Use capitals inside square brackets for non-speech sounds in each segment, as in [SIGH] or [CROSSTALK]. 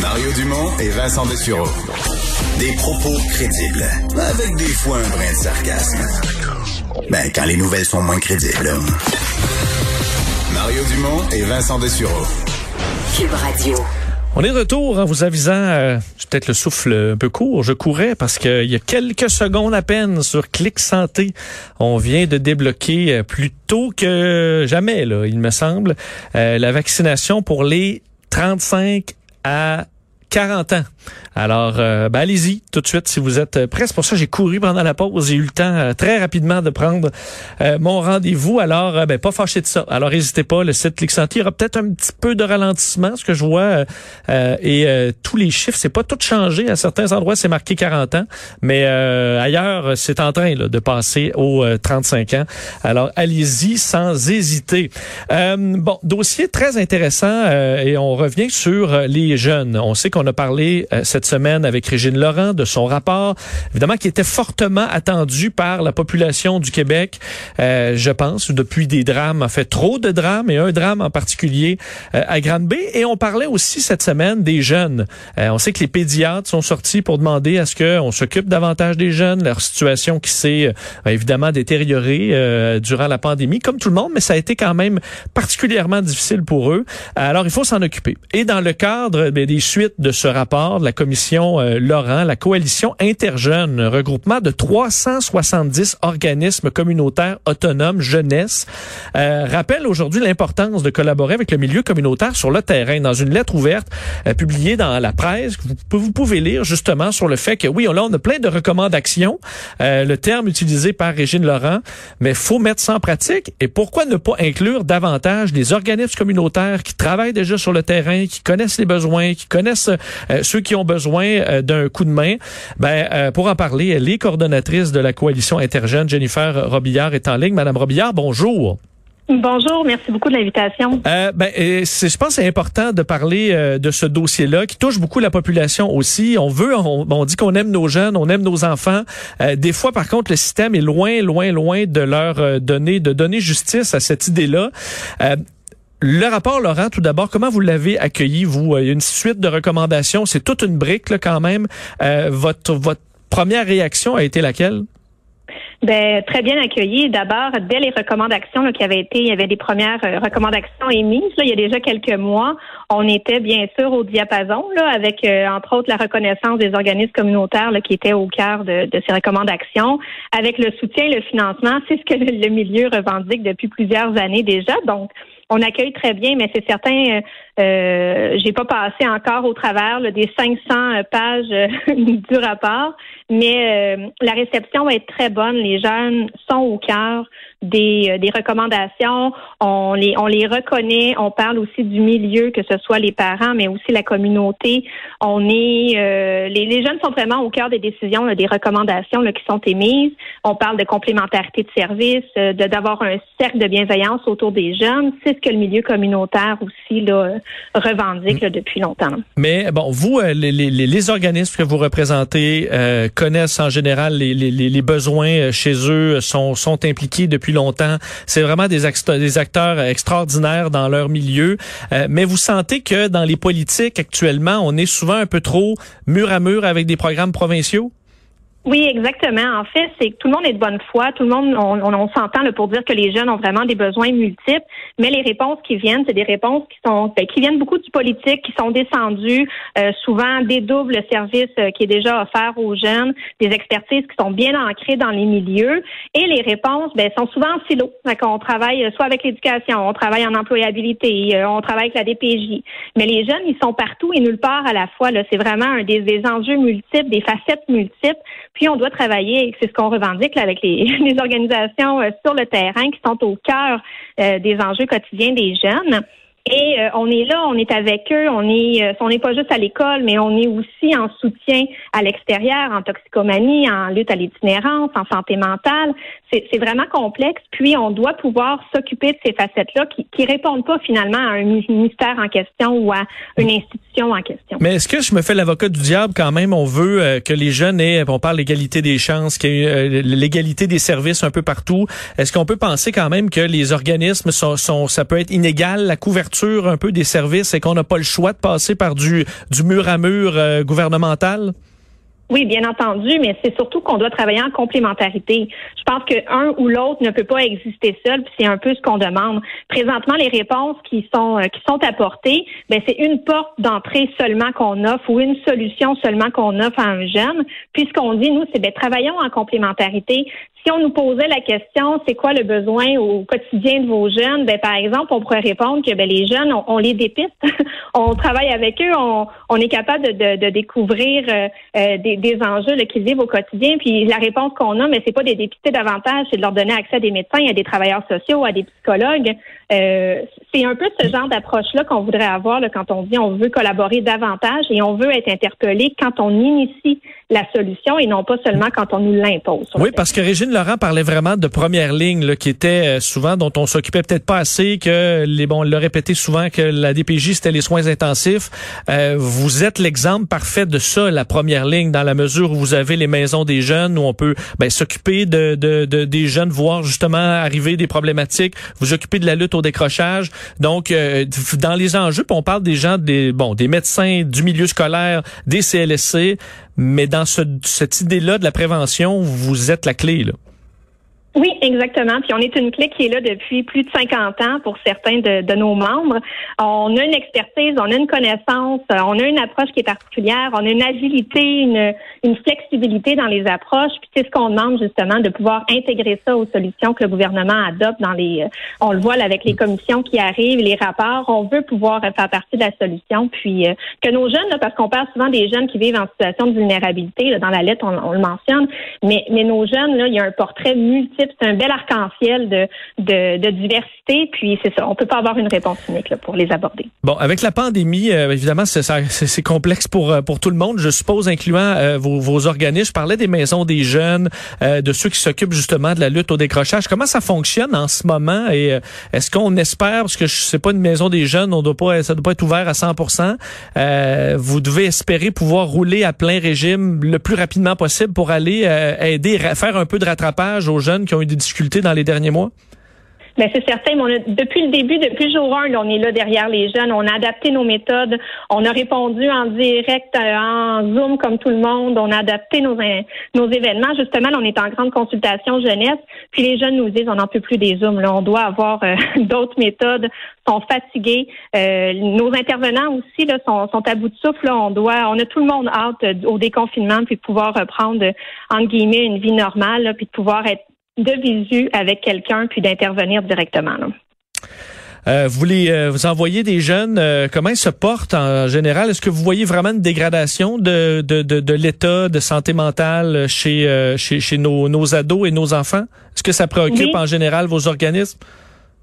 Mario Dumont et Vincent Dessureau. Des propos crédibles, avec des fois un brin de sarcasme. Ben, quand les nouvelles sont moins crédibles. Mario Dumont et Vincent Dessureau. Cube Radio. On est de retour en vous avisant, euh, j'ai peut-être le souffle un peu court, je courais parce qu'il y a quelques secondes à peine sur Clic Santé. On vient de débloquer euh, plus tôt que jamais, là, il me semble, euh, la vaccination pour les 35 à 40 ans. Alors, euh, ben, allez-y tout de suite si vous êtes prêts. C'est pour ça j'ai couru pendant la pause. J'ai eu le temps euh, très rapidement de prendre euh, mon rendez-vous. Alors, ben, pas fâché de ça. Alors, n'hésitez pas. Le site Clic Santé aura peut-être un petit peu de ralentissement, ce que je vois. et tous les chiffres, c'est pas tout changé. À certains endroits, c'est marqué 40 ans. Mais ailleurs, c'est en train de passer aux 35 ans. Alors, allez-y sans hésiter. bon, dossier très intéressant. et on revient sur les jeunes. On sait a parlé cette semaine avec Régine Laurent de son rapport, évidemment qui était fortement attendu par la population du Québec, euh, je pense, depuis des drames, en fait trop de drames et un drame en particulier euh, à Grande-Bay. Et on parlait aussi cette semaine des jeunes. Euh, on sait que les pédiatres sont sortis pour demander à ce qu'on s'occupe davantage des jeunes, leur situation qui s'est évidemment détériorée durant la pandémie, comme tout le monde, mais ça a été quand même particulièrement difficile pour eux. Alors il faut s'en occuper. Et dans le cadre ben, des suites de ce rapport, de la commission euh, Laurent, la coalition interjeune, regroupement de 370 organismes communautaires autonomes jeunesse, euh, rappelle aujourd'hui l'importance de collaborer avec le milieu communautaire sur le terrain. Dans une lettre ouverte euh, publiée dans la presse, vous, vous, pouvez lire justement sur le fait que oui, là on a plein de recommandations, euh, le terme utilisé par Régine Laurent, mais faut mettre ça en pratique. Et pourquoi ne pas inclure davantage les organismes communautaires qui travaillent déjà sur le terrain, qui connaissent les besoins, qui connaissent euh, ceux qui ont besoin euh, d'un coup de main. Ben, euh, pour en parler, elle est coordonnatrice de la coalition interjeune. Jennifer Robillard est en ligne. Madame Robillard, bonjour. Bonjour, merci beaucoup de l'invitation. Euh, ben, je pense que c'est important de parler de ce dossier-là qui touche beaucoup la population aussi. On veut, on, dit qu'on aime nos jeunes, on aime nos enfants. des fois, par contre, le système est loin, loin, loin de leur donner, de donner justice à cette idée-là. Le rapport, Laurent, tout d'abord, comment vous l'avez accueilli, vous? Il y a une suite de recommandations. C'est toute une brique, là, quand même. Euh, votre, votre première réaction a été laquelle? Ben, très bien accueilli. D'abord, dès les recommandations qui avaient été, il y avait des premières euh, recommandations émises. Là, il y a déjà quelques mois, on était bien sûr au diapason, là, avec euh, entre autres la reconnaissance des organismes communautaires là, qui étaient au cœur de, de, ces recommandations, avec le soutien et le financement. C'est ce que le milieu revendique depuis plusieurs années déjà. Donc, on accueille très bien, mais c'est certain, euh, euh j'ai pas passé encore au travers des 500 pages euh, [LAUGHS] du rapport, mais euh, la réception va être très bonne. Les jeunes sont au cœur des, des recommandations. On les, on les reconnaît. On parle aussi du milieu, que ce soit les parents, mais aussi la communauté. On est, les, les, jeunes sont vraiment au cœur des décisions, des recommandations là, qui sont émises. On parle de complémentarité de services, de d'avoir un cercle de bienveillance autour des jeunes. C'est ce que le milieu communautaire aussi là, revendique depuis longtemps. Mais bon, vous, euh, les, les, les organismes que vous représentez euh, connaissent en général les, les, besoins euh, chez eux, sont, sont impliqués depuis longtemps. C'est vraiment des, des acteurs extraordinaires dans leur milieu. mais vous sentez que dans les politiques actuellement, on est souvent un peu trop mur à mur avec des programmes provinciaux? Oui, exactement. En fait, c'est que tout le monde est de bonne foi. Tout le monde, on, on, s'entend pour dire que les jeunes ont vraiment des besoins multiples, mais les réponses qui viennent, c'est des réponses qui sont ben, qui viennent beaucoup du politique, qui sont descendues, euh, souvent dédoublent le service euh, qui est déjà offert aux jeunes, des expertises qui sont bien ancrées dans les milieux, et les réponses ben, sont souvent en silo. On travaille euh, soit avec l'éducation, on travaille en employabilité, euh, on travaille avec la DPJ, mais les jeunes, ils sont partout et nulle part à la fois. C'est vraiment un des, des enjeux multiples, des facettes multiples Puis on doit travailler, c'est ce qu'on revendique là, avec [LAUGHS] les, organisations euh, sur le terrain qui sont au cœur euh, des enjeux quotidiens des jeunes. Et euh, on est là, on est avec eux, on est, euh, on n'est pas juste à l'école, mais on est aussi en soutien à l'extérieur, en toxicomanie, en lutte à l'itinérance, en santé mentale. C'est vraiment complexe. Puis on doit pouvoir s'occuper de ces facettes-là qui, qui répondent pas finalement à un ministère en question ou à une institution en question. Mais est-ce que je me fais l'avocat du diable quand même? On veut euh, que les jeunes aient, on parle l'égalité des chances, qu'il ait l'égalité des services un peu partout. Est-ce qu'on peut penser quand même que les organismes sont, sont ça peut être inégal la couverture un peu des services et qu'on n'a pas le choix de passer par du, du mur à mur euh, gouvernemental? Oui, bien entendu, mais c'est surtout qu'on doit travailler en complémentarité. Je pense qu'un ou l'autre ne peut pas exister seul, puis c'est un peu ce qu'on demande. Présentement, les réponses qui sont euh, qui sont apportées, ben c'est une porte d'entrée seulement qu'on offre ou une solution seulement qu'on offre à un jeune. Puis ce qu'on dit nous, c'est ben travaillons en complémentarité. Si on nous posait la question, c'est quoi le besoin au quotidien de vos jeunes, ben par exemple, on pourrait répondre que ben, les jeunes, on, les dépiste, [LAUGHS] on travaille avec eux, on, on est capable de, de, découvrir euh, euh, des des enjeux qu'ils vivent au quotidien. Puis la réponse qu'on a, mais c'est pas de dépister davantage, c'est de leur donner accès à des médecins, à des travailleurs sociaux, à des psychologues. Euh, c'est un peu ce genre d'approche-là qu'on voudrait avoir là, quand on dit on veut collaborer davantage et on veut être interpellé quand on initie la solution et non pas seulement quand on nous l'impose. Oui, parce que Régine Laurent parlait vraiment de première ligne, là, qui était euh, souvent dont on s'occupait peut-être pas assez, que les bon, on l'a répété souvent que la DPJ c'était les soins intensifs. Euh, vous êtes l'exemple parfait de ça, la première ligne, dans la mesure où vous avez les maisons des jeunes où on peut ben, s'occuper de, de, de, des jeunes, voir justement arriver des problématiques, vous occuper de la lutte décrochage. Donc, euh, dans les enjeux, on parle des gens, des bon, des médecins du milieu scolaire, des CLSC, mais dans ce, cette idée-là de la prévention, vous êtes la clé. Là. Oui, exactement. Puis on est une clique qui est là depuis plus de 50 ans pour certains de, de, nos membres. On a une expertise, on a une connaissance, on a une approche qui est particulière, on a une agilité, une, une flexibilité dans les approches. Puis c'est ce qu'on demande justement de pouvoir intégrer ça aux solutions que le gouvernement adopte dans les. On le voit là, avec les commissions qui arrivent, les rapports. On veut pouvoir faire partie de la solution. Puis euh, que nos jeunes, là, parce qu'on parle souvent des jeunes qui vivent en situation de vulnérabilité. Là, dans la lettre, on, on, le mentionne. Mais mais nos jeunes, là, il y a un portrait multiple c'est un bel arc-en-ciel de, de, diversité. Puis c'est ça, on peut pas avoir une réponse unique pour les aborder. Bon, avec la pandémie, euh, évidemment, c'est complexe pour euh, pour tout le monde, je suppose, incluant euh, vos, vos, organismes. Je parlais des maisons des jeunes, de ceux qui s'occupent justement de la lutte au décrochage. Comment ça fonctionne en ce moment? Et est-ce qu'on espère, parce que sais pas une maison des jeunes, on doit pas, ça doit pas être ouvert à 100 Vous devez espérer pouvoir rouler à plein régime le plus rapidement possible pour aller aider, faire un peu de rattrapage aux jeunes qui ont eu des difficultés dans les derniers mois? Bien, c'est certain. Mais on a, depuis le début, depuis jour 1, on est là derrière les jeunes. On a adapté nos méthodes. On a répondu en direct, euh, en Zoom comme tout le monde. On a adapté nos, nos événements. Justement, on est en grande consultation jeunesse. Puis les jeunes nous disent, on n'en peut plus des Zooms. On doit avoir euh, [LAUGHS] d'autres méthodes. sont fatigués. Euh, nos intervenants aussi sont, à bout de souffle. On doit, on a tout le monde hâte au déconfinement puis de pouvoir reprendre entre guillemets une vie normale, puis de pouvoir être de visu avec quelqu'un puis d'intervenir directement. Euh, vous voulez euh, vous envoyer des jeunes, euh, comment ils se portent en général? Est-ce que vous voyez vraiment une dégradation de, de, de, de l'état de santé mentale chez, chez, chez nos, nos ados et nos enfants? Est-ce que ça préoccupe en général vos organismes?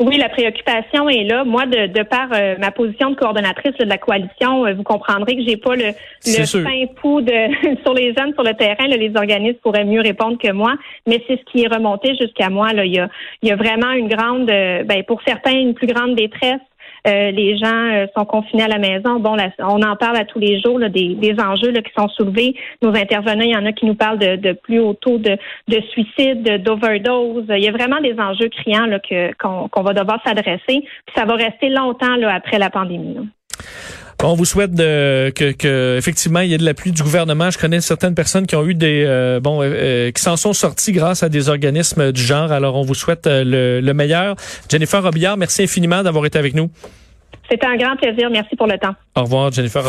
Oui, la préoccupation est là. Moi, de, de par euh, ma position de coordonnatrice de la coalition, euh, vous comprendrez que j'ai pas le, le fin pou de [LAUGHS] sur les jeunes sur le terrain. les organismes pourraient mieux répondre que moi, mais c'est ce qui est remonté jusqu'à moi. Là. Il, y a, il y a vraiment une grande, euh, ben, pour certains, une plus grande détresse euh, les gens euh, sont confinés à la maison. Bon, on en parle à tous les jours des, enjeux qui sont soulevés. Nos intervenants, il y en a qui nous parlent de, plus haut taux de, suicide, d'overdose. Il y a vraiment des enjeux criants là, qu'on, va devoir s'adresser. Ça va rester longtemps là, après la pandémie. On vous souhaite de, que, effectivement il y ait de l'appui du gouvernement. Je connais certaines personnes qui ont eu des euh, bon qui s'en sont sorties grâce à des organismes du genre. Alors on vous souhaite le, le meilleur. Jennifer Robillard, merci infiniment d'avoir été avec nous. C'était un grand plaisir. Merci pour le temps. Au revoir, Jennifer.